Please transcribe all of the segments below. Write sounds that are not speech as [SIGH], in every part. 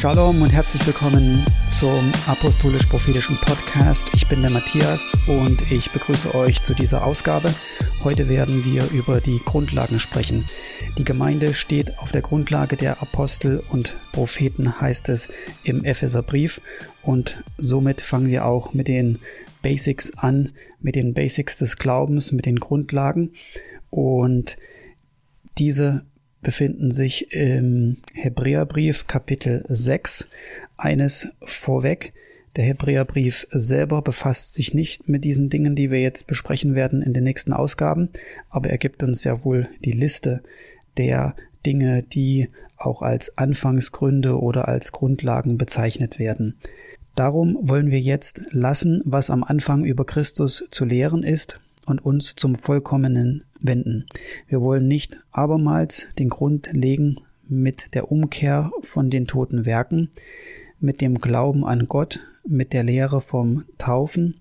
Shalom und herzlich willkommen zum Apostolisch-Prophetischen Podcast. Ich bin der Matthias und ich begrüße euch zu dieser Ausgabe. Heute werden wir über die Grundlagen sprechen. Die Gemeinde steht auf der Grundlage der Apostel und Propheten, heißt es im Epheserbrief. Und somit fangen wir auch mit den Basics an, mit den Basics des Glaubens, mit den Grundlagen. Und diese befinden sich im Hebräerbrief Kapitel 6. Eines vorweg. Der Hebräerbrief selber befasst sich nicht mit diesen Dingen, die wir jetzt besprechen werden in den nächsten Ausgaben, aber er gibt uns ja wohl die Liste der Dinge, die auch als Anfangsgründe oder als Grundlagen bezeichnet werden. Darum wollen wir jetzt lassen, was am Anfang über Christus zu lehren ist und uns zum Vollkommenen wenden. Wir wollen nicht abermals den Grund legen mit der Umkehr von den toten Werken, mit dem Glauben an Gott, mit der Lehre vom Taufen,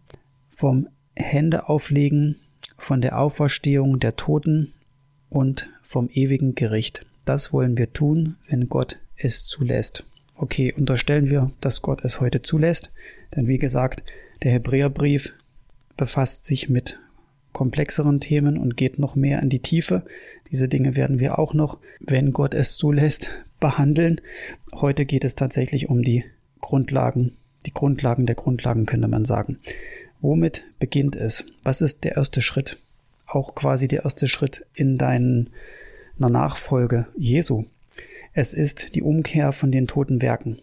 vom Händeauflegen, von der Auferstehung der Toten und vom ewigen Gericht. Das wollen wir tun, wenn Gott es zulässt. Okay, unterstellen wir, dass Gott es heute zulässt, denn wie gesagt, der Hebräerbrief befasst sich mit komplexeren Themen und geht noch mehr in die Tiefe. Diese Dinge werden wir auch noch, wenn Gott es zulässt, [LAUGHS] behandeln. Heute geht es tatsächlich um die Grundlagen, die Grundlagen der Grundlagen könnte man sagen. Womit beginnt es? Was ist der erste Schritt? Auch quasi der erste Schritt in deiner Nachfolge Jesu. Es ist die Umkehr von den toten Werken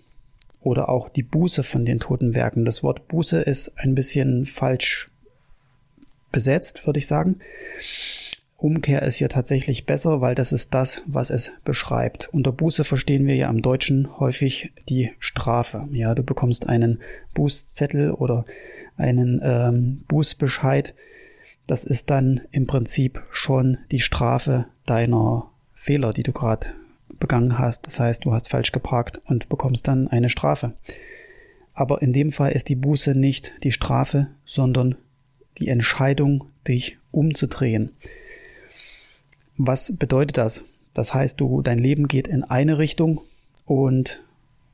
oder auch die Buße von den toten Werken. Das Wort Buße ist ein bisschen falsch besetzt, würde ich sagen. Umkehr ist hier tatsächlich besser, weil das ist das, was es beschreibt. Unter Buße verstehen wir ja im Deutschen häufig die Strafe. Ja, du bekommst einen Bußzettel oder einen ähm, Bußbescheid. Das ist dann im Prinzip schon die Strafe deiner Fehler, die du gerade begangen hast. Das heißt, du hast falsch geparkt und bekommst dann eine Strafe. Aber in dem Fall ist die Buße nicht die Strafe, sondern die Entscheidung, dich umzudrehen. Was bedeutet das? Das heißt, du, dein Leben geht in eine Richtung und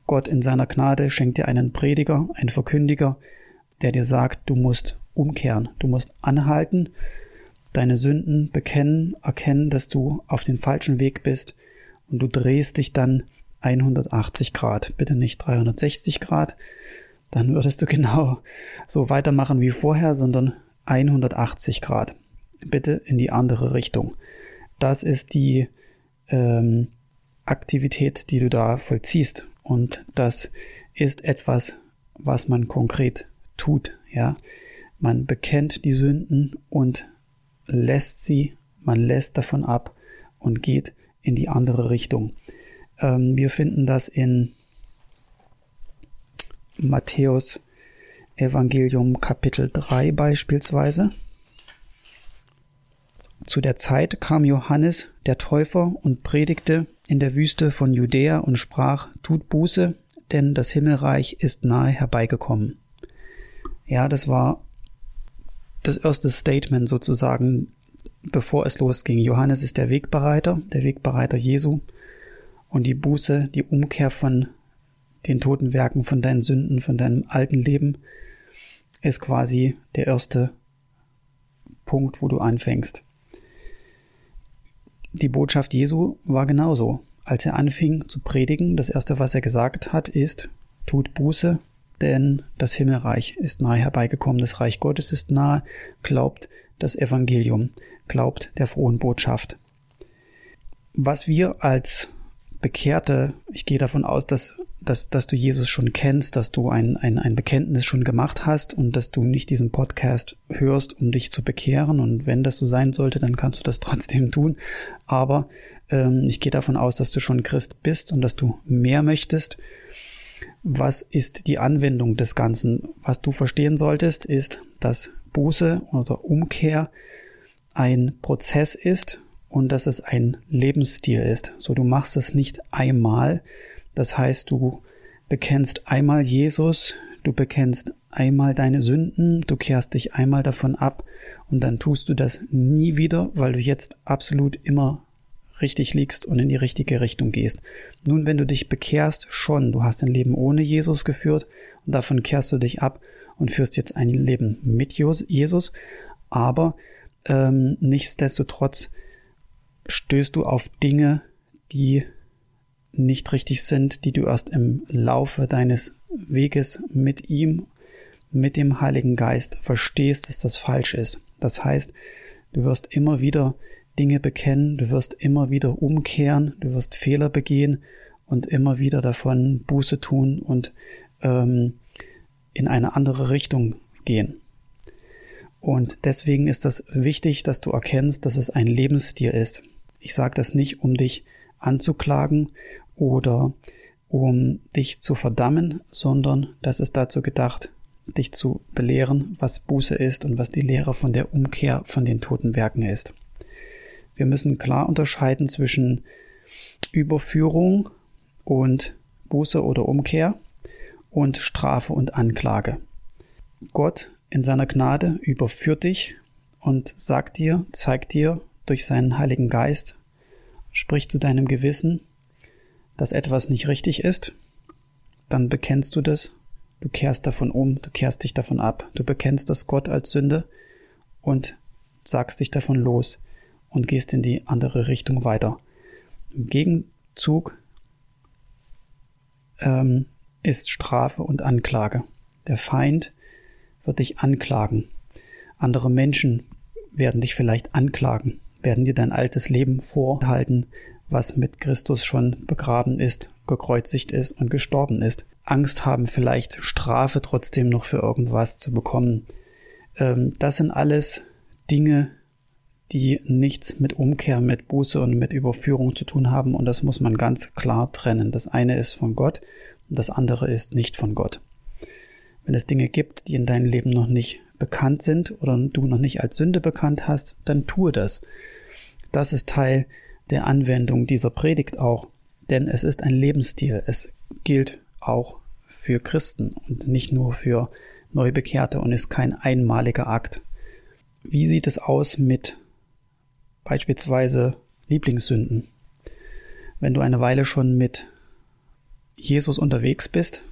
Gott in seiner Gnade schenkt dir einen Prediger, einen Verkündiger, der dir sagt, du musst umkehren, du musst anhalten, deine Sünden bekennen, erkennen, dass du auf den falschen Weg bist und du drehst dich dann 180 Grad, bitte nicht 360 Grad, dann würdest du [LAUGHS] genau so weitermachen wie vorher, sondern 180 Grad. Bitte in die andere Richtung. Das ist die ähm, Aktivität, die du da vollziehst. Und das ist etwas, was man konkret tut. Ja, man bekennt die Sünden und lässt sie, man lässt davon ab und geht in die andere Richtung. Ähm, wir finden das in Matthäus Evangelium Kapitel 3 beispielsweise. Zu der Zeit kam Johannes der Täufer und predigte in der Wüste von Judäa und sprach, tut Buße, denn das Himmelreich ist nahe herbeigekommen. Ja, das war das erste Statement sozusagen, bevor es losging. Johannes ist der Wegbereiter, der Wegbereiter Jesu und die Buße, die Umkehr von den toten Werken, von deinen Sünden, von deinem alten Leben ist quasi der erste Punkt, wo du anfängst. Die Botschaft Jesu war genauso. Als er anfing zu predigen, das erste, was er gesagt hat, ist, tut Buße, denn das Himmelreich ist nahe herbeigekommen, das Reich Gottes ist nahe, glaubt das Evangelium, glaubt der frohen Botschaft. Was wir als Bekehrte, ich gehe davon aus, dass dass, dass du Jesus schon kennst, dass du ein, ein, ein Bekenntnis schon gemacht hast und dass du nicht diesen Podcast hörst, um dich zu bekehren. Und wenn das so sein sollte, dann kannst du das [LAUGHS] trotzdem tun. Aber ähm, ich gehe davon aus, dass du schon Christ bist und dass du mehr möchtest. Was ist die Anwendung des Ganzen? Was du verstehen solltest, ist, dass Buße oder Umkehr ein Prozess ist und dass es ein Lebensstil ist. So, du machst es nicht einmal, das heißt, du bekennst einmal Jesus, du bekennst einmal deine Sünden, du kehrst dich einmal davon ab und dann tust du das nie wieder, weil du jetzt absolut immer richtig liegst und in die richtige Richtung gehst. Nun, wenn du dich bekehrst, schon, du hast ein Leben ohne Jesus geführt und davon kehrst du dich ab und führst jetzt ein Leben mit Jesus, aber ähm, nichtsdestotrotz stößt du auf Dinge, die nicht richtig sind, die du erst im Laufe deines Weges mit ihm, mit dem Heiligen Geist verstehst, dass das falsch ist. Das heißt, du wirst immer wieder Dinge bekennen, du wirst immer wieder umkehren, du wirst Fehler begehen und immer wieder davon Buße tun und ähm, in eine andere Richtung gehen. Und deswegen ist das wichtig, dass du erkennst, dass es ein Lebensstil ist. Ich sage das nicht, um dich anzuklagen oder um dich zu verdammen, sondern das ist dazu gedacht, dich zu belehren, was Buße ist und was die Lehre von der Umkehr von den toten Werken ist. Wir müssen klar unterscheiden zwischen Überführung und Buße oder Umkehr und Strafe und Anklage. Gott in seiner Gnade überführt dich und sagt dir, zeigt dir durch seinen Heiligen Geist, spricht zu deinem Gewissen, dass etwas nicht richtig ist, dann bekennst du das, du kehrst davon um, du kehrst dich davon ab, du bekennst das Gott als Sünde und sagst dich davon los und gehst in die andere Richtung weiter. Im Gegenzug ähm, ist Strafe und Anklage. Der Feind wird dich anklagen. Andere Menschen werden dich vielleicht anklagen, werden dir dein altes Leben vorhalten, was mit Christus schon begraben ist, gekreuzigt ist und gestorben ist. Angst haben vielleicht Strafe trotzdem noch für irgendwas zu bekommen. Ähm, das sind alles Dinge, die nichts mit Umkehr, mit Buße und mit Überführung zu tun haben. Und das muss man ganz klar trennen. Das eine ist von Gott und das andere ist nicht von Gott. Wenn es Dinge gibt, die in deinem Leben noch nicht bekannt sind oder du noch nicht als Sünde bekannt hast, dann tue das. Das ist Teil der Anwendung dieser Predigt auch, denn es ist ein Lebensstil. Es gilt auch für Christen und nicht nur für Neubekehrte und ist kein einmaliger Akt. Wie sieht es aus mit beispielsweise Lieblingssünden. Wenn du eine Weile schon mit Jesus unterwegs bist,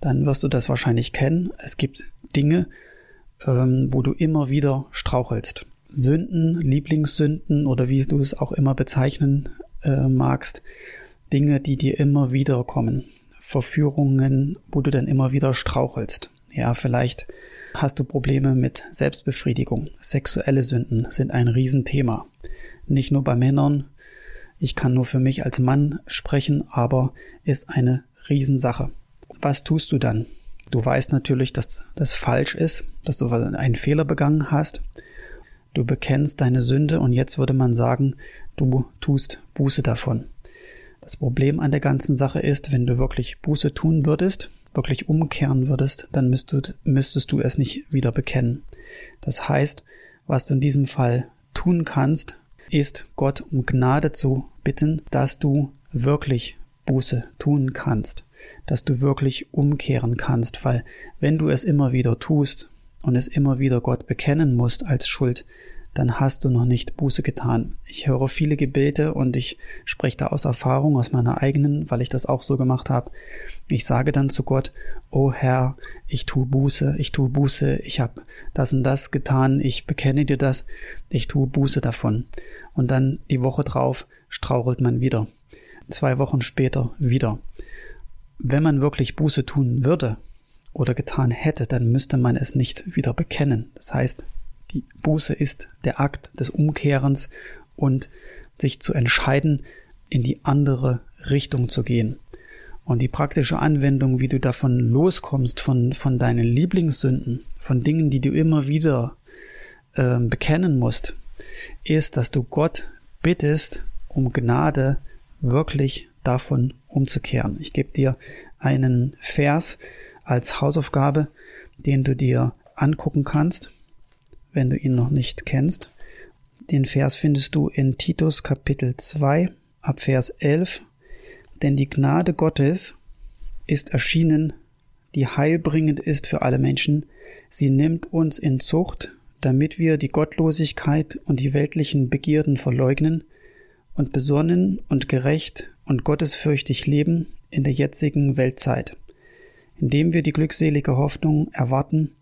dann wirst du das wahrscheinlich kennen. Es gibt Dinge, ähm, wo du immer wieder strauchelst. Sünden, Lieblingssünden oder wie du es auch immer bezeichnen äh, magst, Dinge, die dir immer wieder kommen. Verführungen, wo du dann immer wieder strauchelst. Ja, vielleicht hast du Probleme mit Selbstbefriedigung. Sexuelle Sünden sind ein Riesenthema nicht nur bei Männern. Ich kann nur für mich als Mann sprechen, aber ist eine Riesensache. Was tust du dann? Du weißt natürlich, dass das falsch ist, dass du einen Fehler begangen hast. Du bekennst deine Sünde und jetzt würde man sagen, du tust Buße davon. Das Problem an der ganzen Sache ist, wenn du wirklich Buße tun würdest, wirklich umkehren würdest, dann müsstest, müsstest du es nicht wieder bekennen. Das heißt, was du in diesem Fall tun kannst, ist Gott um Gnade zu bitten, dass du wirklich Buße tun kannst, dass du wirklich umkehren kannst, weil wenn du es immer wieder tust und es immer wieder Gott bekennen musst als Schuld, dann hast du noch nicht Buße getan. Ich höre viele Gebete und ich spreche da aus Erfahrung, aus meiner eigenen, weil ich das auch so gemacht habe. Ich sage dann zu Gott, oh Herr, ich tue Buße, ich tue Buße, ich habe das und das getan, ich bekenne dir das, ich tue Buße davon. Und dann die Woche drauf strauchelt man wieder. Zwei Wochen später wieder. Wenn man wirklich Buße tun würde oder getan hätte, dann müsste man es nicht wieder bekennen. Das heißt, die Buße ist der Akt des Umkehrens und sich zu entscheiden, in die andere Richtung zu gehen. Und die praktische Anwendung, wie du davon loskommst, von, von deinen Lieblingssünden, von Dingen, die du immer wieder äh, bekennen musst, ist, dass du Gott bittest, um Gnade wirklich davon umzukehren. Ich gebe dir einen Vers als Hausaufgabe, den du dir angucken kannst wenn du ihn noch nicht kennst. Den Vers findest du in Titus Kapitel 2 ab Vers 11. Denn die Gnade Gottes ist erschienen, die heilbringend ist für alle Menschen. Sie nimmt uns in Zucht, damit wir die Gottlosigkeit und die weltlichen Begierden verleugnen und besonnen und gerecht und gottesfürchtig leben in der jetzigen Weltzeit, indem wir die glückselige Hoffnung erwarten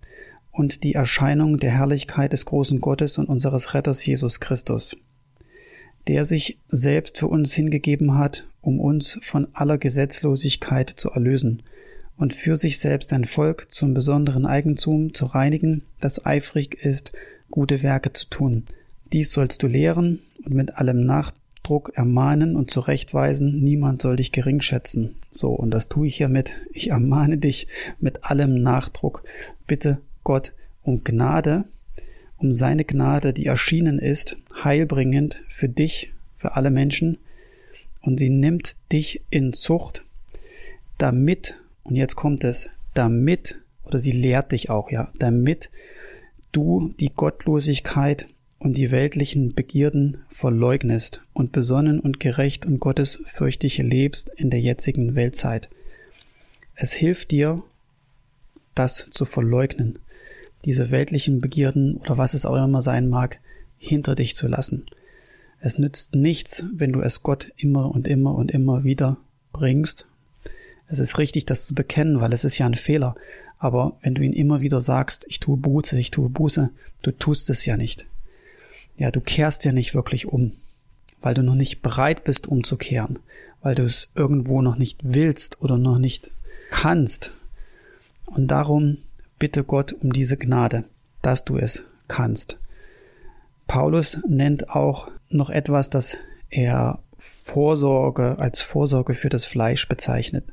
und die Erscheinung der Herrlichkeit des großen Gottes und unseres Retters Jesus Christus, der sich selbst für uns hingegeben hat, um uns von aller Gesetzlosigkeit zu erlösen und für sich selbst ein Volk zum besonderen Eigentum zu reinigen, das eifrig ist, gute Werke zu tun. Dies sollst du lehren und mit allem Nachdruck ermahnen und zurechtweisen, niemand soll dich gering schätzen. So, und das tue ich hiermit. Ich ermahne dich mit allem Nachdruck. Bitte Gott um Gnade, um seine Gnade, die erschienen ist, heilbringend für dich, für alle Menschen, und sie nimmt dich in Zucht, damit und jetzt kommt es, damit, oder sie lehrt dich auch, ja, damit du die Gottlosigkeit und die weltlichen Begierden verleugnest und besonnen und gerecht und gottesfürchtig lebst in der jetzigen Weltzeit. Es hilft dir, das zu verleugnen, diese weltlichen Begierden oder was es auch immer sein mag, hinter dich zu lassen. Es nützt nichts, wenn du es Gott immer und immer und immer wieder bringst es ist richtig, das zu bekennen, weil es ist ja ein Fehler. Aber wenn du ihn immer wieder sagst, ich tue Buße, ich tue Buße, du tust es ja nicht. Ja, du kehrst ja nicht wirklich um, weil du noch nicht bereit bist umzukehren, weil du es irgendwo noch nicht willst oder noch nicht kannst. Und darum bitte Gott um diese Gnade, dass du es kannst. Paulus nennt auch noch etwas, das er Vorsorge als Vorsorge für das Fleisch bezeichnet.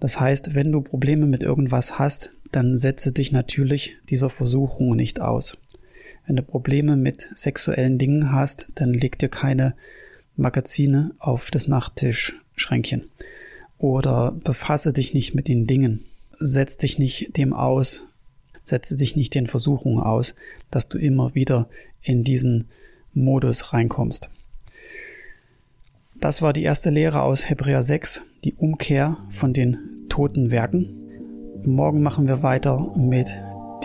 Das heißt, wenn du Probleme mit irgendwas hast, dann setze dich natürlich dieser Versuchung nicht aus. Wenn du Probleme mit sexuellen Dingen hast, dann leg dir keine Magazine auf das Nachttischschränkchen. Oder befasse dich nicht mit den Dingen. Setz dich nicht dem aus. Setze dich nicht den Versuchungen aus, dass du immer wieder in diesen Modus reinkommst. Das war die erste Lehre aus Hebräer 6, die Umkehr von den toten Werken. Morgen machen wir weiter mit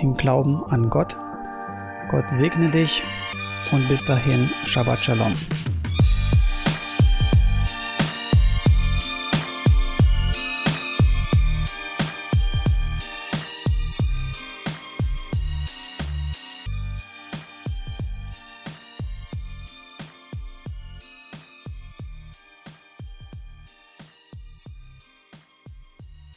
dem Glauben an Gott. Gott segne dich und bis dahin Shabbat Shalom.